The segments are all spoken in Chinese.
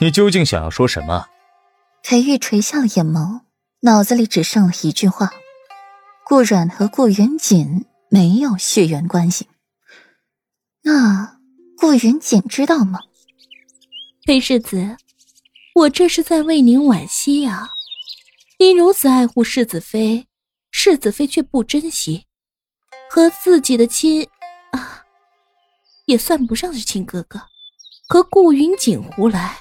你究竟想要说什么？裴玉垂下了眼眸，脑子里只剩了一句话：顾阮和顾云锦没有血缘关系。那顾云锦知道吗？裴世子，我这是在为您惋惜呀。您如此爱护世子妃，世子妃却不珍惜，和自己的亲啊，也算不上是亲哥哥。和顾云锦胡来，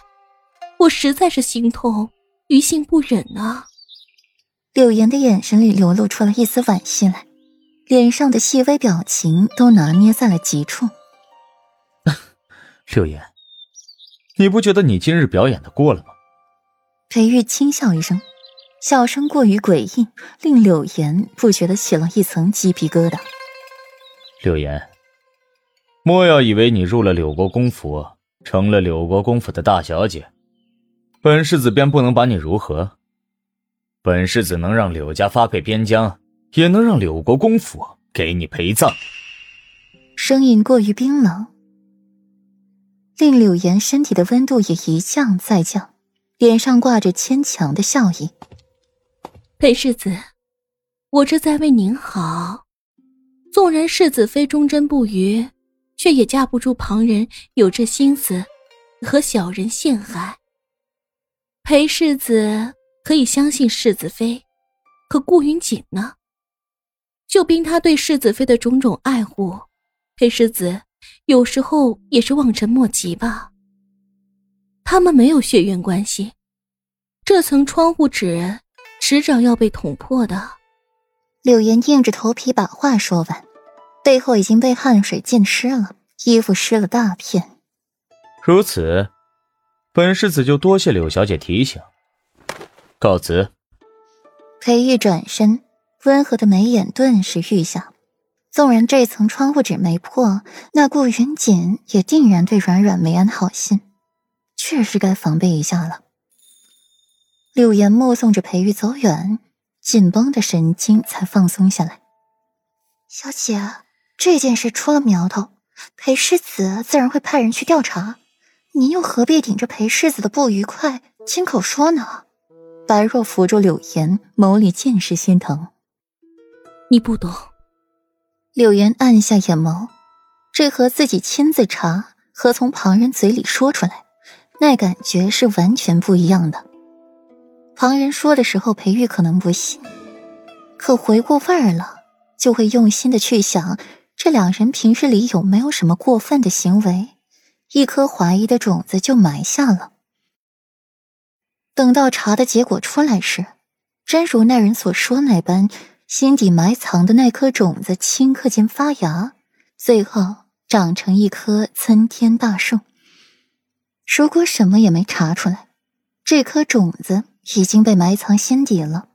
我实在是心痛，于心不忍啊。柳岩的眼神里流露出了一丝惋惜来，脸上的细微表情都拿捏在了极处。柳岩，你不觉得你今日表演的过了吗？裴玉轻笑一声，笑声过于诡异，令柳岩不觉得起了一层鸡皮疙瘩。柳岩，莫要以为你入了柳国公府。成了柳国公府的大小姐，本世子便不能把你如何？本世子能让柳家发配边疆，也能让柳国公府给你陪葬。声音过于冰冷，令柳岩身体的温度也一降再降，脸上挂着牵强的笑意。裴世子，我这在为您好，纵然世子妃忠贞不渝。却也架不住旁人有这心思，和小人陷害。裴世子可以相信世子妃，可顾云锦呢？就凭他对世子妃的种种爱护，裴世子有时候也是望尘莫及吧。他们没有血缘关系，这层窗户纸迟早要被捅破的。柳岩硬着头皮把话说完。背后已经被汗水浸湿了，衣服湿了大片。如此，本世子就多谢柳小姐提醒。告辞。裴玉转身，温和的眉眼顿时愈下。纵然这层窗户纸没破，那顾云锦也定然对软软没安好心，确实该防备一下了。柳岩目送着裴玉走远，紧绷的神经才放松下来。小姐。这件事出了苗头，裴世子自然会派人去调查。您又何必顶着裴世子的不愉快亲口说呢？白若扶住柳岩，眸里尽是心疼。你不懂。柳岩暗下眼眸，这和自己亲自查和从旁人嘴里说出来，那感觉是完全不一样的。旁人说的时候，裴玉可能不信，可回过味儿了，就会用心的去想。这两人平日里有没有什么过分的行为？一颗怀疑的种子就埋下了。等到查的结果出来时，真如那人所说那般，心底埋藏的那颗种子顷刻间发芽，最后长成一棵参天大树。如果什么也没查出来，这颗种子已经被埋藏心底了，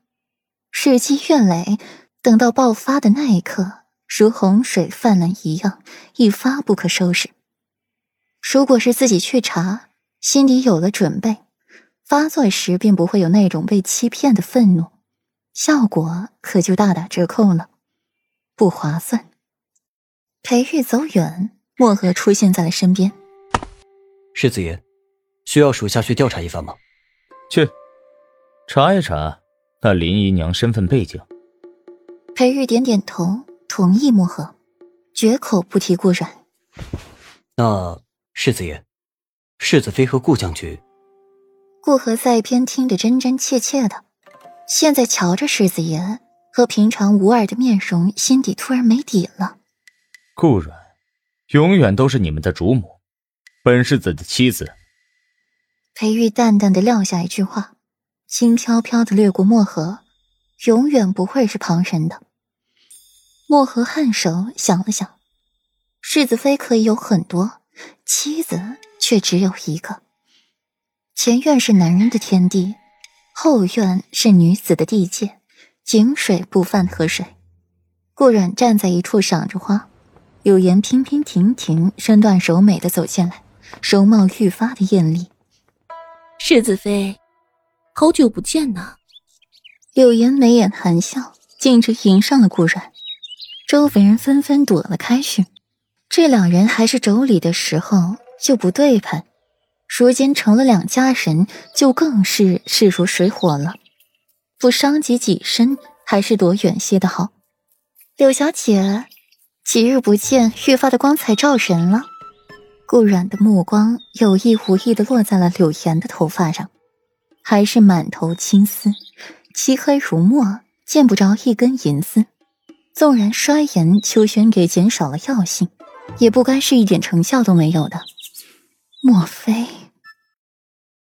日积月累，等到爆发的那一刻。如洪水泛滥一样，一发不可收拾。如果是自己去查，心里有了准备，发作时并不会有那种被欺骗的愤怒，效果可就大打折扣了，不划算。裴玉走远，墨河出现在了身边。世子爷，需要属下去调查一番吗？去，查一查那林姨娘身份背景。裴玉点点头。同意墨河，绝口不提顾然。那世子爷，世子妃和顾将军。顾和在一边听着真真切切的，现在瞧着世子爷和平常无二的面容，心底突然没底了。顾软，永远都是你们的主母，本世子的妻子。裴玉淡淡的撂下一句话，轻飘飘的掠过墨河，永远不会是旁人的。墨荷颔首想了想，世子妃可以有很多妻子，却只有一个。前院是男人的天地，后院是女子的地界，井水不犯河水。顾阮站在一处赏着花，柳岩娉娉婷婷、身段柔美的走进来，容貌愈发的艳丽。世子妃，好久不见呐！柳岩眉眼含笑，径直迎上了顾阮。周围人纷纷躲了开去，这两人还是妯娌的时候就不对盘，如今成了两家人，就更是势如水火了。不伤及己身，还是躲远些的好。柳小姐，几日不见，愈发的光彩照人了。顾软的目光有意无意的落在了柳岩的头发上，还是满头青丝，漆黑如墨，见不着一根银丝。纵然衰颜秋轩给减少了药性，也不该是一点成效都没有的。莫非？